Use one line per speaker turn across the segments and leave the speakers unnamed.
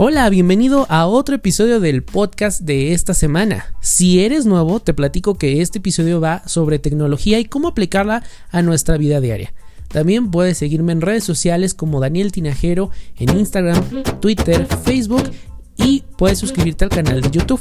Hola, bienvenido a otro episodio del podcast de esta semana. Si eres nuevo, te platico que este episodio va sobre tecnología y cómo aplicarla a nuestra vida diaria. También puedes seguirme en redes sociales como Daniel Tinajero en Instagram, Twitter, Facebook y puedes suscribirte al canal de YouTube.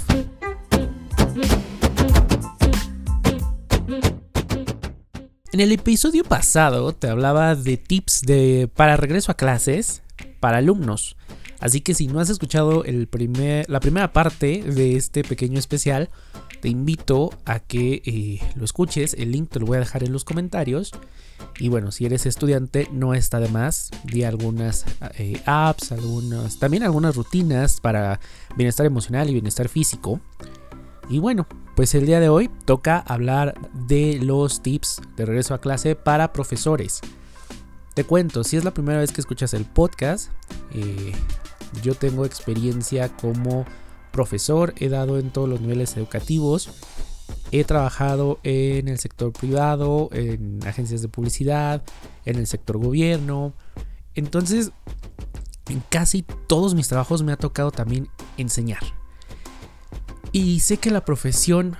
En el episodio pasado te hablaba de tips de, para regreso a clases para alumnos. Así que si no has escuchado el primer, la primera parte de este pequeño especial, te invito a que eh, lo escuches. El link te lo voy a dejar en los comentarios. Y bueno, si eres estudiante, no está de más. Di algunas eh, apps, algunas, también algunas rutinas para bienestar emocional y bienestar físico. Y bueno, pues el día de hoy toca hablar de los tips de regreso a clase para profesores. Te cuento, si es la primera vez que escuchas el podcast, eh, yo tengo experiencia como profesor, he dado en todos los niveles educativos, he trabajado en el sector privado, en agencias de publicidad, en el sector gobierno. Entonces, en casi todos mis trabajos me ha tocado también enseñar. Y sé que la profesión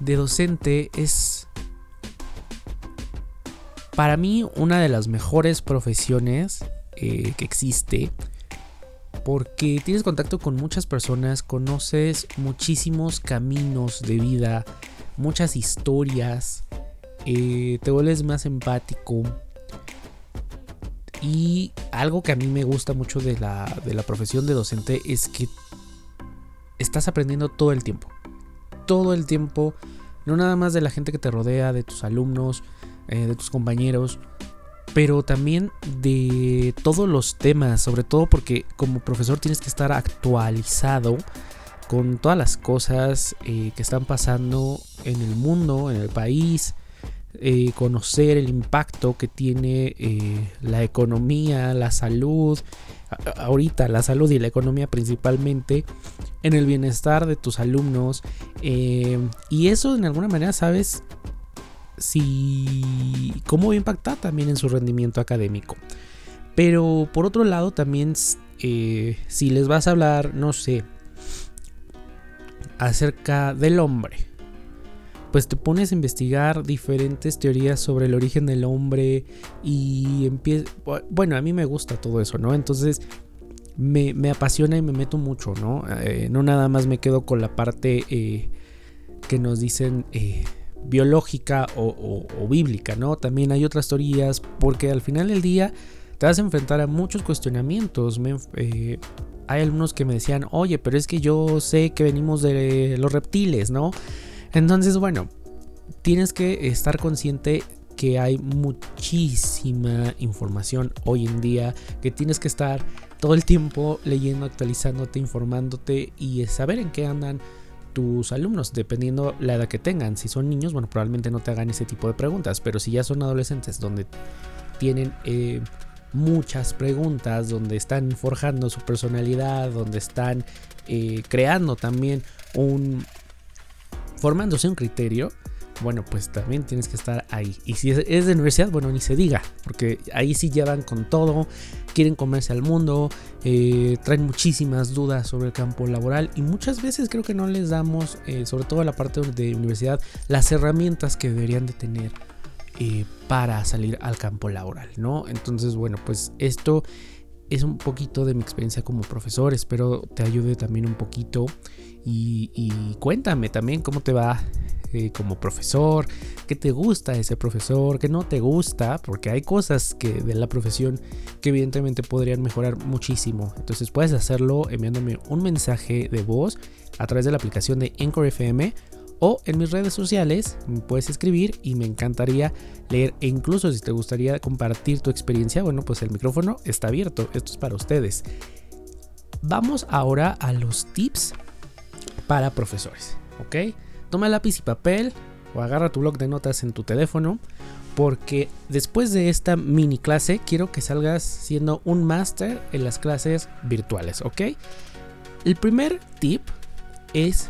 de docente es para mí una de las mejores profesiones eh, que existe porque tienes contacto con muchas personas, conoces muchísimos caminos de vida, muchas historias, eh, te vuelves más empático. Y algo que a mí me gusta mucho de la, de la profesión de docente es que estás aprendiendo todo el tiempo. Todo el tiempo, no nada más de la gente que te rodea, de tus alumnos, eh, de tus compañeros, pero también de todos los temas, sobre todo porque como profesor tienes que estar actualizado con todas las cosas eh, que están pasando en el mundo, en el país, eh, conocer el impacto que tiene eh, la economía, la salud, ahorita la salud y la economía principalmente, en el bienestar de tus alumnos. y eso en alguna manera, sabes, si cómo impacta también en su rendimiento académico. Pero por otro lado también eh, si les vas a hablar, no sé, acerca del hombre, pues te pones a investigar diferentes teorías sobre el origen del hombre y empieza, bueno, a mí me gusta todo eso, ¿no? Entonces me, apasiona y me meto mucho, ¿no? Eh, no nada más me quedo con la parte eh, que nos dicen biológica o, bíblica, ¿no? También hay otras teorías porque al final del día te vas a enfrentar a muchos cuestionamientos. Eh, hay algunos que me decían, oye, pero es que yo sé que venimos de los reptiles, ¿no? Entonces, bueno, tienes que estar consciente que hay muchísima información hoy en día, que tienes que estar todo el tiempo leyendo, actualizándote, informándote y saber en qué andan tus alumnos, dependiendo la edad que tengan. Si son niños, bueno, probablemente no te hagan ese tipo de preguntas, pero si ya son adolescentes donde tienen eh, muchas preguntas, donde están forjando su personalidad, donde están eh, creando también un... formándose un criterio, bueno, pues también tienes que estar ahí. Y si es de universidad, bueno, ni se diga, porque ahí sí llevan con todo, quieren comerse al mundo, eh, traen muchísimas dudas sobre el campo laboral y muchas veces creo que no les damos, eh, sobre todo a la parte de universidad, las herramientas que deberían de tener eh, para salir al campo laboral, ¿no? Entonces, bueno, pues esto es un poquito de mi experiencia como profesor, espero te ayude también un poquito y, cuéntame también cómo te va eh, como profesor, qué te gusta ese profesor, qué no te gusta, porque hay cosas que de la profesión que evidentemente podrían mejorar muchísimo. Entonces puedes hacerlo enviándome un mensaje de voz a través de la aplicación de Anchor FM o en mis redes sociales puedes escribir y me encantaría leer e incluso si te gustaría compartir tu experiencia, bueno, pues el micrófono está abierto, esto es para ustedes. Vamos ahora a los tips para profesores, ¿ok? toma lápiz y papel o agarra tu blog de notas en tu teléfono porque después de esta mini clase quiero que salgas siendo un máster en las clases virtuales, ¿ok? El primer tip es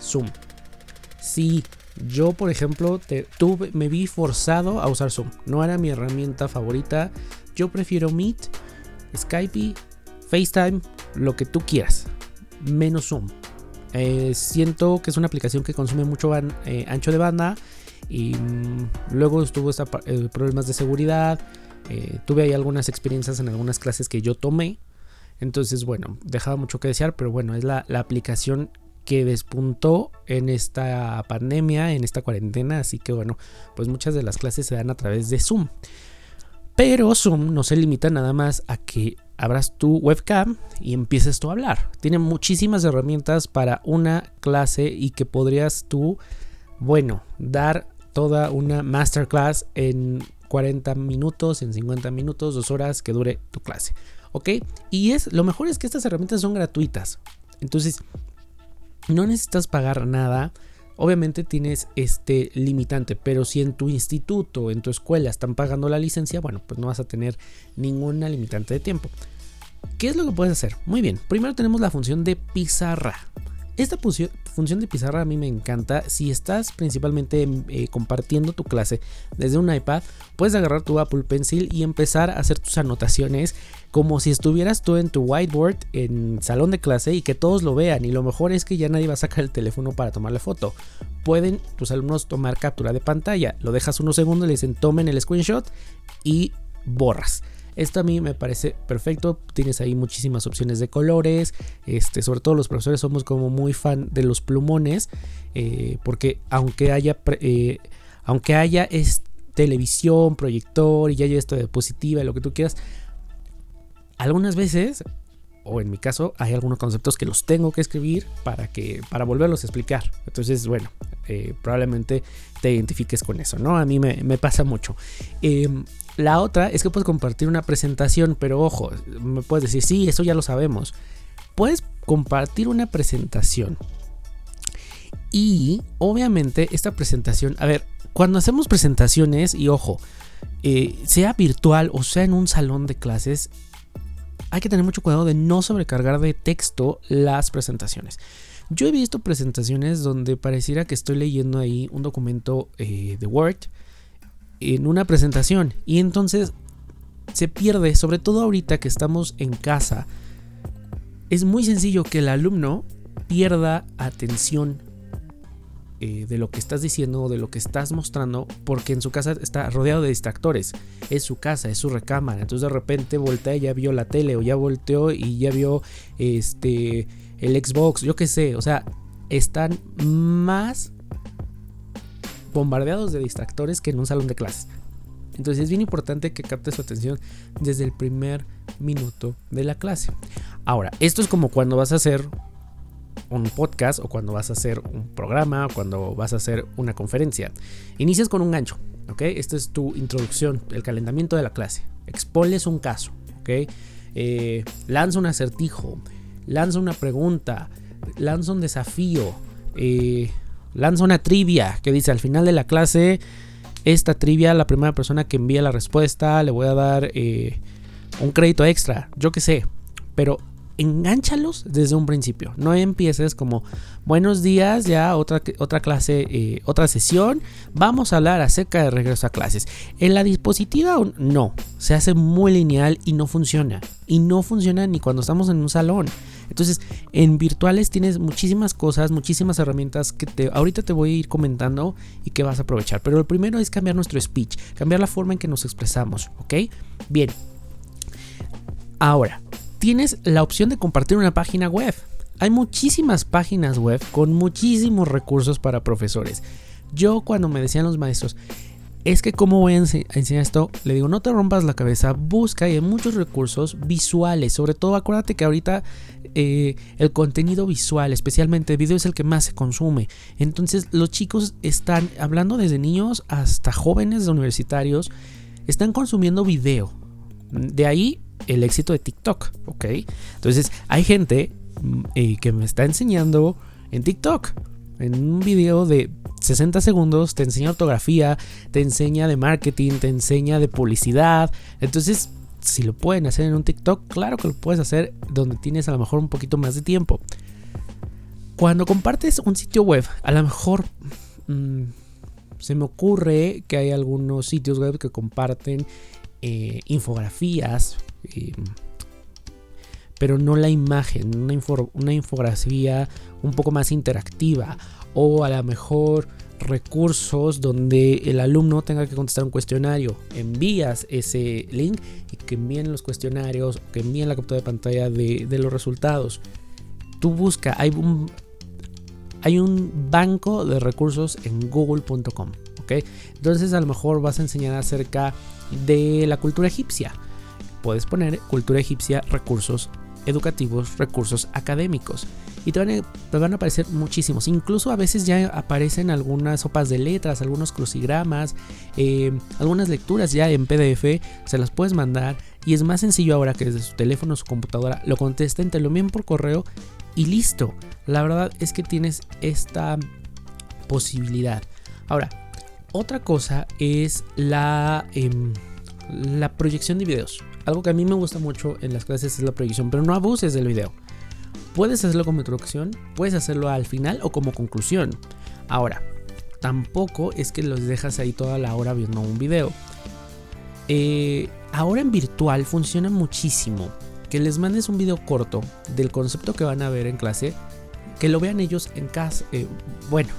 Zoom. Si yo, por ejemplo, tuve, me vi forzado a usar Zoom, no era mi herramienta favorita, yo prefiero Meet, Skype, FaceTime lo que tú quieras, menos Zoom. Eh, siento que es una aplicación que consume mucho eh, ancho de banda y mm, luego estuvo eh, problemas de seguridad. tuve ahí algunas experiencias en algunas clases que yo tomé. Entonces, bueno, dejaba mucho que desear, pero bueno, es la aplicación que despuntó en esta pandemia, en esta cuarentena. Así que bueno, pues muchas de las clases se dan a través de Zoom. Pero Zoom no se limita nada más a que abras tu webcam y empieces tú a hablar. Tiene muchísimas herramientas para una clase y que podrías tú, bueno, dar toda una masterclass en 40 minutos, en 50 minutos, dos horas que dure tu clase. ¿Ok? Y es lo mejor es que estas herramientas son gratuitas. Entonces, no necesitas pagar nada Obviamente tienes este limitante, pero si en tu instituto, en tu escuela están pagando la licencia, bueno, pues no vas a tener ninguna limitante de tiempo. ¿Qué es lo que puedes hacer? Muy bien, primero tenemos la función de pizarra. Esta función de pizarra a mí me encanta. Si estás principalmente eh, compartiendo tu clase desde un iPad, puedes agarrar tu Apple Pencil y empezar a hacer tus anotaciones como si estuvieras tú en tu whiteboard en salón de clase y que todos lo vean. Y lo mejor es que ya nadie va a sacar el teléfono para tomarle foto. Pueden tus alumnos tomar captura de pantalla. Lo dejas unos segundos, le dicen tomen el screenshot y borras. Esto a mí me parece perfecto. Tienes ahí muchísimas opciones de colores. Este, sobre todo los profesores somos como muy fan de los plumones. Eh, porque aunque haya, eh, aunque haya televisión, proyector y ya haya esto de diapositiva, lo que tú quieras, algunas veces o en mi caso hay algunos conceptos que los tengo que escribir para que para volverlos a explicar entonces bueno eh, probablemente te identifiques con eso no a mí me, pasa mucho em, la otra es que puedes compartir una presentación, pero ojo, me puedes decir, sí, eso ya lo sabemos. Puedes compartir una presentación. Y obviamente esta presentación, a ver, cuando hacemos presentaciones, y ojo, eh, sea virtual o sea en un salón de clases, hay que tener mucho cuidado de no sobrecargar de texto las presentaciones. Yo he visto presentaciones donde pareciera que estoy leyendo ahí un documento eh, de Word en una presentación. Y entonces se pierde, sobre todo ahorita que estamos en casa. Es muy sencillo que el alumno pierda atención eh, de lo que estás diciendo o de lo que estás mostrando, porque en su casa está rodeado de distractores. Es su casa, es su recámara. Entonces de repente voltea y ya vio la tele o ya volteó y ya vio este el Xbox, yo qué sé. O sea, están más bombardeados de distractores que en un salón de clases. Entonces es bien importante que capte su atención desde el primer minuto de la clase. Ahora, esto es como cuando vas a hacer un podcast o cuando vas a hacer un programa o cuando vas a hacer una conferencia. Inicias con un gancho, ¿ok? Esta es tu introducción, el calentamiento de la clase. Expones un caso, ¿ok? Eh, lanza un acertijo, lanza una pregunta, lanza un desafío, eh, lanza una trivia que dice al final de la clase, esta trivia, la primera persona que envía la respuesta, le voy a dar eh, un crédito extra, yo qué sé, pero enganchalos desde un principio. No empieces como buenos días, ya otra, otra clase, eh, otra sesión. Vamos a hablar acerca de regreso a clases. En la dispositiva no, se hace muy lineal y no funciona. Y no funciona ni cuando estamos en un salón. Entonces, en virtuales tienes muchísimas cosas, muchísimas herramientas que te, ahorita te voy a ir comentando y que vas a aprovechar. Pero lo primero es cambiar nuestro speech, cambiar la forma en que nos expresamos, ¿ok? Bien. Ahora, tienes la opción de compartir una página web. Hay muchísimas páginas web con muchísimos recursos para profesores. Yo cuando me decían los maestros, es que cómo voy a, enseñar esto, le digo, no te rompas la cabeza, busca y hay muchos recursos visuales, sobre todo acuérdate que ahorita eh, el contenido visual, especialmente video, es el que más se consume. Entonces los chicos están, hablando desde niños hasta jóvenes universitarios, están consumiendo video. De ahí el éxito de TikTok, ¿ok? Entonces hay gente mm, eh, que me está enseñando en TikTok, en un video de 60 segundos te enseña ortografía, te enseña de marketing, te enseña de publicidad. Entonces, si lo pueden hacer en un TikTok, claro que lo puedes hacer donde tienes a lo mejor un poquito más de tiempo. Cuando compartes un sitio web, a lo mejor mm, se me ocurre que hay algunos sitios web que comparten eh, infografías. Pero no la imagen, una, una infografía un poco más interactiva o a lo mejor recursos donde el alumno tenga que contestar un cuestionario. Envías ese link y que envíen los cuestionarios, que envíen la captura de pantalla de, los resultados. Tú busca, hay un, hay un banco de recursos en google.com. ¿ok? Entonces a lo mejor vas a enseñar acerca de la cultura egipcia. Puedes poner cultura egipcia recursos educativos, recursos académicos. Y te van, a, aparecer muchísimos. Incluso a veces ya aparecen algunas sopas de letras, algunos crucigramas, eh, algunas lecturas ya en PDF. Se las puedes mandar. Y es más sencillo ahora que desde su teléfono o su computadora lo contesten, te lo envíen por correo y listo. La verdad es que tienes esta posibilidad. Ahora, otra cosa es la, em, la proyección de videos. Algo que a mí me gusta mucho en las clases es la proyección, pero no abuses del video. Puedes hacerlo como introducción, puedes hacerlo al final o como conclusión. Ahora, tampoco es que los dejas ahí toda la hora viendo un video. Eh, ahora en virtual funciona muchísimo que les mandes un video corto del concepto que van a ver en clase, que lo vean ellos en casa. Eh, bueno,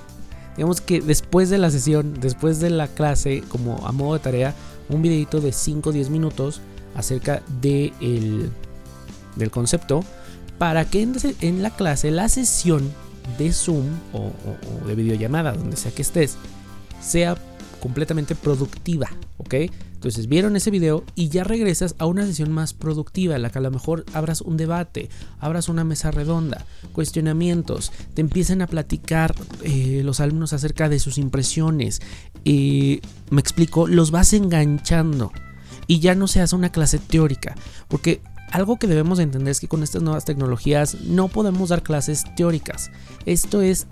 digamos que después de la sesión, después de la clase, como a modo de tarea, un videito de 5 o 10 minutos acerca de del concepto para que en, la clase, la sesión de Zoom o, de videollamada, donde sea que estés, sea completamente productiva, ¿ok? Entonces vieron ese video y ya regresas a una sesión más productiva, en la que a lo mejor abras un debate, abras una mesa redonda, cuestionamientos, te empiecen a platicar eh, los alumnos acerca de sus impresiones, me explico, los vas enganchando y ya no se hace una clase teórica. Porque algo que debemos entender es que con estas nuevas tecnologías no podemos dar clases teóricas. Esto es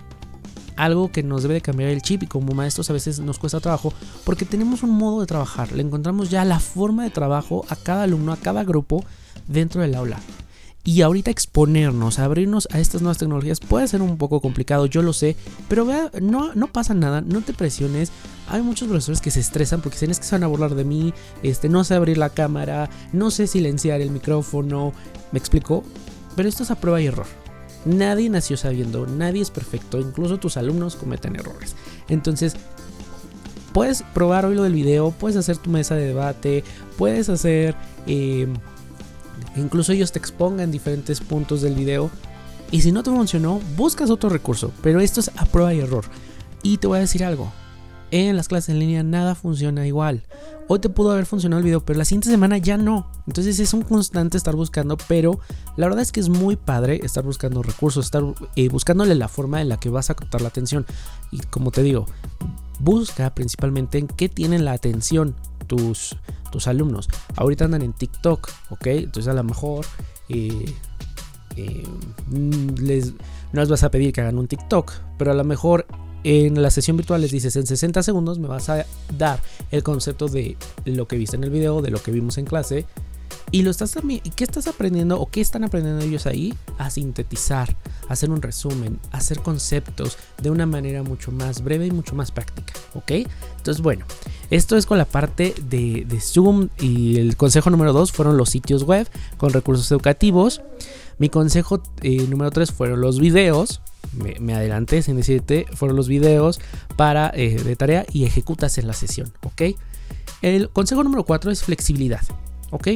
algo que nos debe de cambiar el chip y como maestros a veces nos cuesta trabajo porque tenemos un modo de trabajar, le encontramos ya la forma de trabajo a cada alumno, a cada grupo dentro del aula. Y ahorita exponernos, abrirnos a estas nuevas tecnologías puede ser un poco complicado, yo lo sé, pero vea, no, no pasa nada, no te presiones. Hay muchos profesores que se estresan porque dicen es que se van a burlar de mí, este, no sé abrir la cámara, no sé silenciar el micrófono, me explico, pero esto es a prueba y error. Nadie nació sabiendo, nadie es perfecto, incluso tus alumnos cometen errores. Entonces, puedes probar hoy lo del video, puedes hacer tu mesa de debate, puedes hacer... Eh, Incluso ellos te expongan diferentes puntos del video. Y si no te funcionó, buscas otro recurso. Pero esto es a prueba y error. Y te voy a decir algo. En las clases en línea nada funciona igual. Hoy te pudo haber funcionado el video, pero la siguiente semana ya no. Entonces es un constante estar buscando, pero la verdad es que es muy padre estar buscando recursos, estar eh, buscándole la forma en la que vas a captar la atención. Y como te digo, busca principalmente en qué tienen la atención tus, tus alumnos. Ahorita andan en TikTok, ¿ok? Entonces a lo mejor eh, eh, les, no les vas a pedir que hagan un TikTok, pero a lo mejor en la sesión virtual les dices en 60 segundos me vas a dar el concepto de lo que viste en el video, de lo que vimos en clase y lo estás también, ¿qué estás aprendiendo o qué están aprendiendo ellos ahí? A sintetizar, a hacer un resumen, a hacer conceptos de una manera mucho más breve y mucho más práctica, ¿ok? Entonces, bueno, esto es con la parte de, Zoom y el consejo número 2 fueron los sitios web con recursos educativos. Mi consejo eh, número 3 fueron los videos. Me, adelanté sin decirte, fueron los videos para eh, de tarea y ejecutas en la sesión, ¿ok? El consejo número 4 es flexibilidad, ¿ok?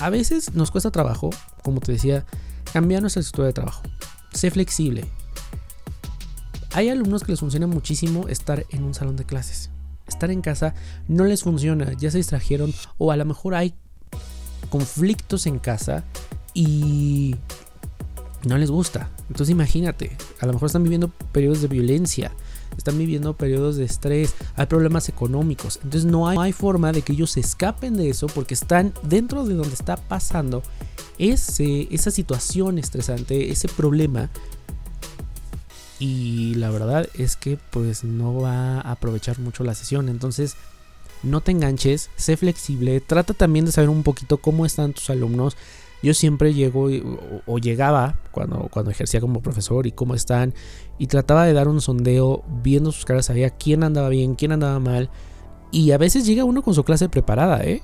A veces nos cuesta trabajo, como te decía, cambiar nuestra estructura de trabajo. Sé flexible. Hay alumnos que les funciona muchísimo estar en un salón de clases. Estar en casa no les funciona, ya se distrajeron o a lo mejor hay conflictos en casa y no les gusta. Entonces imagínate, a lo mejor están viviendo periodos de violencia, están viviendo periodos de estrés, hay problemas económicos. Entonces no hay, forma de que ellos se escapen de eso porque están dentro de donde está pasando ese, esa situación estresante, ese problema. Y la verdad es que pues no va a aprovechar mucho la sesión. Entonces no te enganches, sé flexible, trata también de saber un poquito cómo están tus alumnos yo siempre llego o, llegaba cuando, cuando ejercía como profesor y cómo están y trataba de dar un sondeo viendo sus caras, sabía quién andaba bien, quién andaba mal y a veces llega uno con su clase preparada, ¿eh?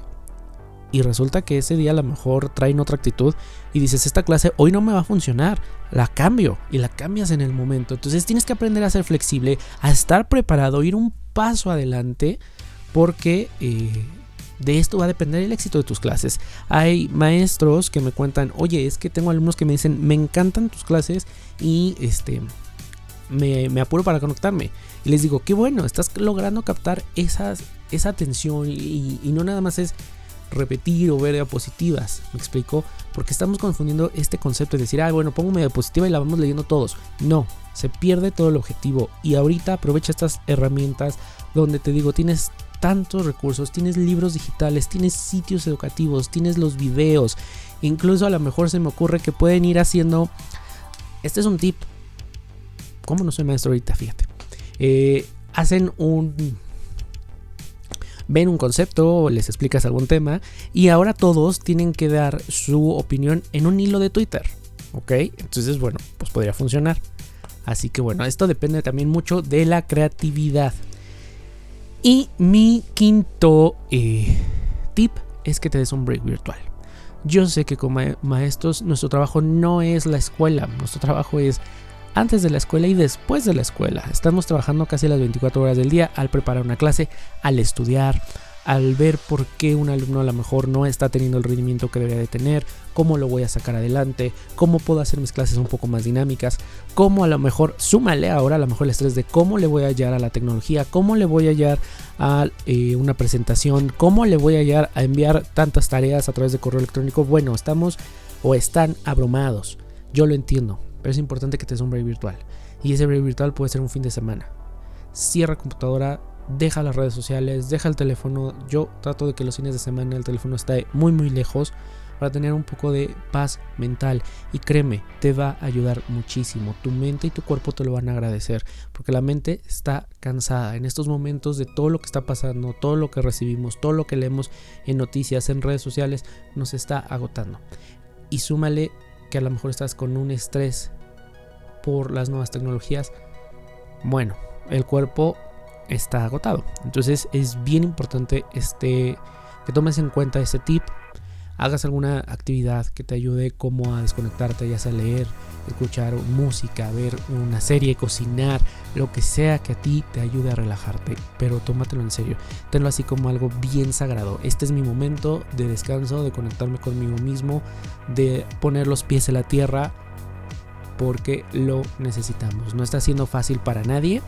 Y resulta que ese día a lo mejor traen otra actitud y dices, esta clase hoy no me va a funcionar, la cambio y la cambias en el momento. Entonces tienes que aprender a ser flexible, a estar preparado, ir un paso adelante porque... Eh, de esto va a depender el éxito de tus clases. Hay maestros que me cuentan, oye, es que tengo alumnos que me dicen, me encantan tus clases y este, me, apuro para conectarme. Y les digo, qué bueno, estás logrando captar esa atención y, no nada más es repetir o ver diapositivas, ¿me explico? Porque estamos confundiendo este concepto de decir, ah, bueno, pongo una diapositiva y la vamos leyendo todos. No, se pierde todo el objetivo. Y ahorita aprovecha estas herramientas donde te digo, tienes tantos recursos, tienes libros digitales, tienes sitios educativos, tienes los videos. Incluso a lo mejor se me ocurre que pueden ir haciendo... Este es un tip, ¿Cómo no soy maestro ahorita? Fíjate. Eh, hacen un... Ven un concepto, les explicas algún tema y ahora todos tienen que dar su opinión en un hilo de Twitter. ¿Ok? Entonces, bueno, pues podría funcionar. Así que bueno, esto depende también mucho de la creatividad. Y mi quinto eh, tip es que te des un break virtual. Yo sé que como maestros nuestro trabajo no es la escuela, nuestro trabajo es antes de la escuela y después de la escuela. Estamos trabajando casi las 24 horas del día al preparar una clase, al estudiar, al ver por qué un alumno a lo mejor no está teniendo el rendimiento que debería de tener, cómo lo voy a sacar adelante, cómo puedo hacer mis clases un poco más dinámicas, cómo a lo mejor, súmale ahora a lo mejor el estrés de cómo le voy a hallar a la tecnología, cómo le voy a hallar a eh, una presentación, cómo le voy a hallar a enviar tantas tareas a través de correo electrónico. Bueno, estamos o están abrumados. Yo lo entiendo, pero es importante que te des virtual. Y ese break virtual puede ser un fin de semana. Cierra computadora, deja las redes sociales, deja el teléfono. Yo trato de que los fines de semana el teléfono esté muy muy lejos para tener un poco de paz mental. Y créeme, te va a ayudar muchísimo. Tu mente y tu cuerpo te lo van a agradecer. Porque la mente está cansada en estos momentos de todo lo que está pasando, todo lo que recibimos, todo lo que leemos en noticias, en redes sociales, nos está agotando. Y súmale que a lo mejor estás con un estrés por las nuevas tecnologías, bueno, el cuerpo está agotado. Entonces es bien importante este, que tomes en cuenta este tip hagas alguna actividad que te ayude como a desconectarte, ya sea leer, escuchar música, ver una serie, cocinar, lo que sea que a ti te ayude a relajarte, pero tómatelo en serio, tenlo así como algo bien sagrado. Este es mi momento de descanso, de conectarme conmigo mismo, de poner los pies en la tierra porque lo necesitamos. No está siendo fácil para nadie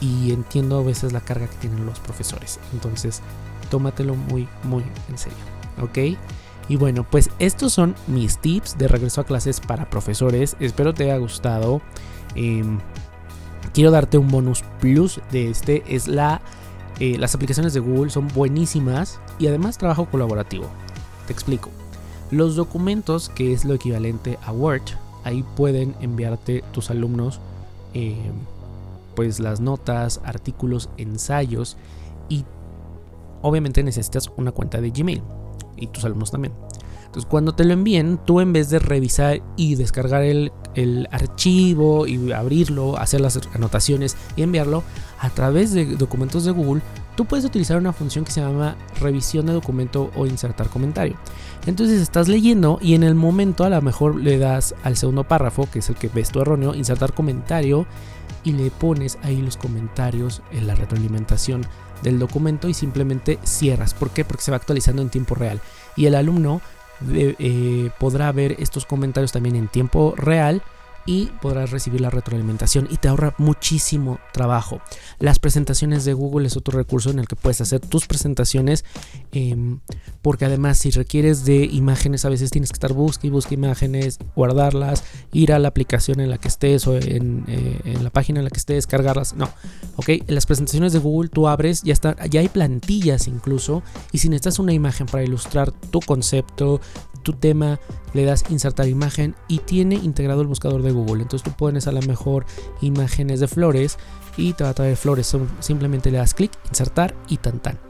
y entiendo a veces la carga que tienen los profesores. Entonces, tómatelo muy, muy en serio. ¿Ok? Y bueno, pues estos son mis tips de regreso a clases para profesores. Espero te haya gustado. Em, quiero darte un bonus plus de este. Es la... Eh, las aplicaciones de Google son buenísimas y además trabajo colaborativo. Te explico. Los documentos, que es lo equivalente a Word, ahí pueden enviarte tus alumnos em, pues las notas, artículos, ensayos y obviamente necesitas una cuenta de Gmail y tus alumnos también. Entonces, cuando te lo envíen, tú en vez de revisar y descargar el, archivo y abrirlo, hacer las anotaciones y enviarlo a través de documentos de Google, tú puedes utilizar una función que se llama revisión de documento o insertar comentario. Entonces estás leyendo y en el momento a lo mejor le das al segundo párrafo, que es el que ves tu erróneo, insertar comentario y le pones ahí los comentarios en la retroalimentación del documento y simplemente cierras. ¿Por qué? Porque se va actualizando en tiempo real. Y el alumno eh, podrá ver estos comentarios también en tiempo real y podrás recibir la retroalimentación y te ahorra muchísimo trabajo. Las presentaciones de Google es otro recurso en el que puedes hacer tus presentaciones em, porque además si requieres de imágenes a veces tienes que estar busca y imágenes, guardarlas, ir a la aplicación en la que estés o en, eh, la página en la que estés, cargarlas. No, ok, en las presentaciones de Google tú abres, ya, está, ya hay plantillas incluso y si necesitas una imagen para ilustrar tu concepto, tu tema, le das insertar imagen y tiene integrado el buscador de Google. Entonces tú pones a lo mejor imágenes de flores y te va a traer flores. Simplemente le das clic, insertar y tan tan.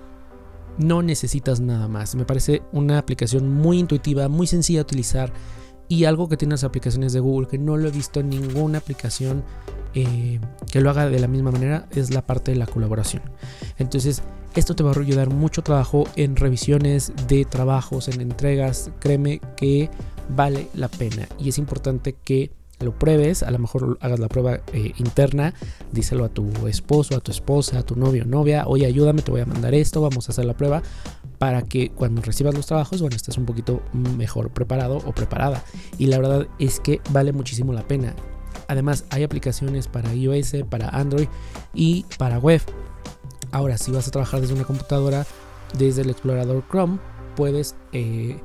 No necesitas nada más. Me parece una aplicación muy intuitiva, muy sencilla de utilizar y algo que tiene las aplicaciones de Google que no lo he visto en ninguna aplicación eh, que lo haga de la misma manera es la parte de la colaboración. Entonces Esto te va a ayudar mucho trabajo en revisiones de trabajos, en entregas. Créeme que vale la pena y es importante que lo pruebes, a lo mejor hagas la prueba eh, interna, díselo a tu esposo, a tu esposa, a tu novio o novia, oye, ayúdame, te voy a mandar esto, vamos a hacer la prueba para que cuando recibas los trabajos, bueno, estés un poquito mejor preparado o preparada. Y la verdad es que vale muchísimo la pena. Además, hay aplicaciones para iOS, para Android y para web. Ahora, si vas a trabajar desde una computadora, desde el explorador Chrome, puedes eh,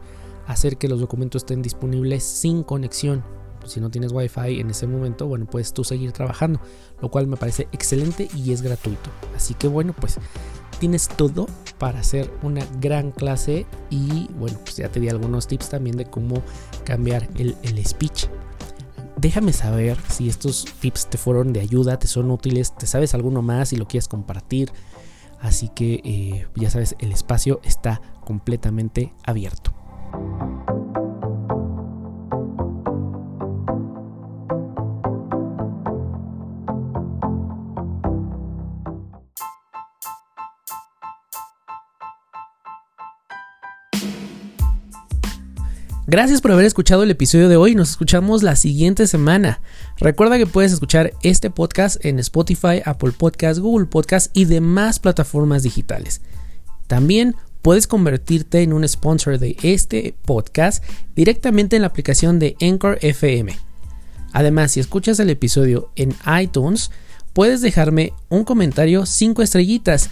hacer que los documentos estén disponibles sin conexión si no tienes wifi en ese momento, bueno, puedes tú seguir trabajando, lo cual me parece excelente y es gratuito. Así que bueno, pues tienes todo para hacer una gran clase y bueno, pues ya te di algunos tips también de cómo cambiar el, speech. Déjame saber si estos tips te fueron de ayuda, te son útiles, te sabes alguno más y lo quieres compartir. Así que eh, ya sabes, el espacio está completamente abierto. Gracias por haber escuchado el episodio de hoy. Nos escuchamos la siguiente semana. Recuerda que puedes escuchar este podcast en Spotify, Apple Podcasts, Google Podcasts y demás plataformas digitales. También puedes convertirte en un sponsor de este podcast directamente en la aplicación de Anchor FM. Además, si escuchas el episodio en iTunes, puedes dejarme un comentario 5 estrellitas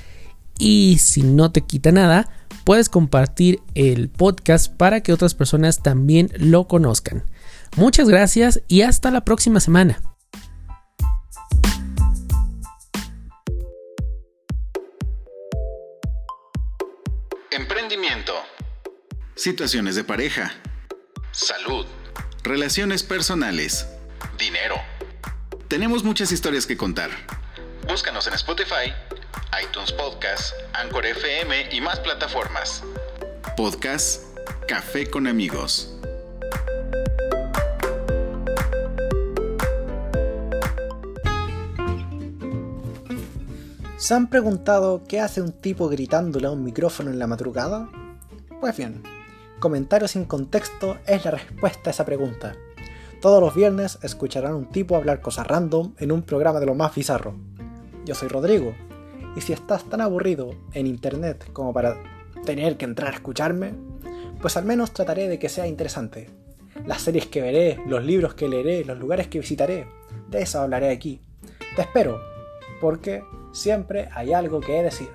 y si no te quita nada, puedes compartir el podcast para que otras personas también lo conozcan. Muchas gracias y hasta la próxima semana.
Emprendimiento. Situaciones de pareja. Salud. Relaciones personales. Dinero. Tenemos muchas historias que contar. Búscanos en Spotify iTunes Podcast, Anchor FM y más plataformas. Podcast Café con amigos.
¿Se han preguntado qué hace un tipo gritándole a un micrófono en la madrugada? Pues bien, Comentarios sin contexto es la respuesta a esa pregunta. Todos los viernes escucharán un tipo hablar cosas random en un programa de lo más bizarro. Yo soy Rodrigo, y si estás tan aburrido en internet como para tener que entrar a escucharme, pues al menos trataré de que sea interesante. Las series que veré, los libros que leeré, los lugares que visitaré, de eso hablaré aquí. Te espero, porque siempre hay algo que decir.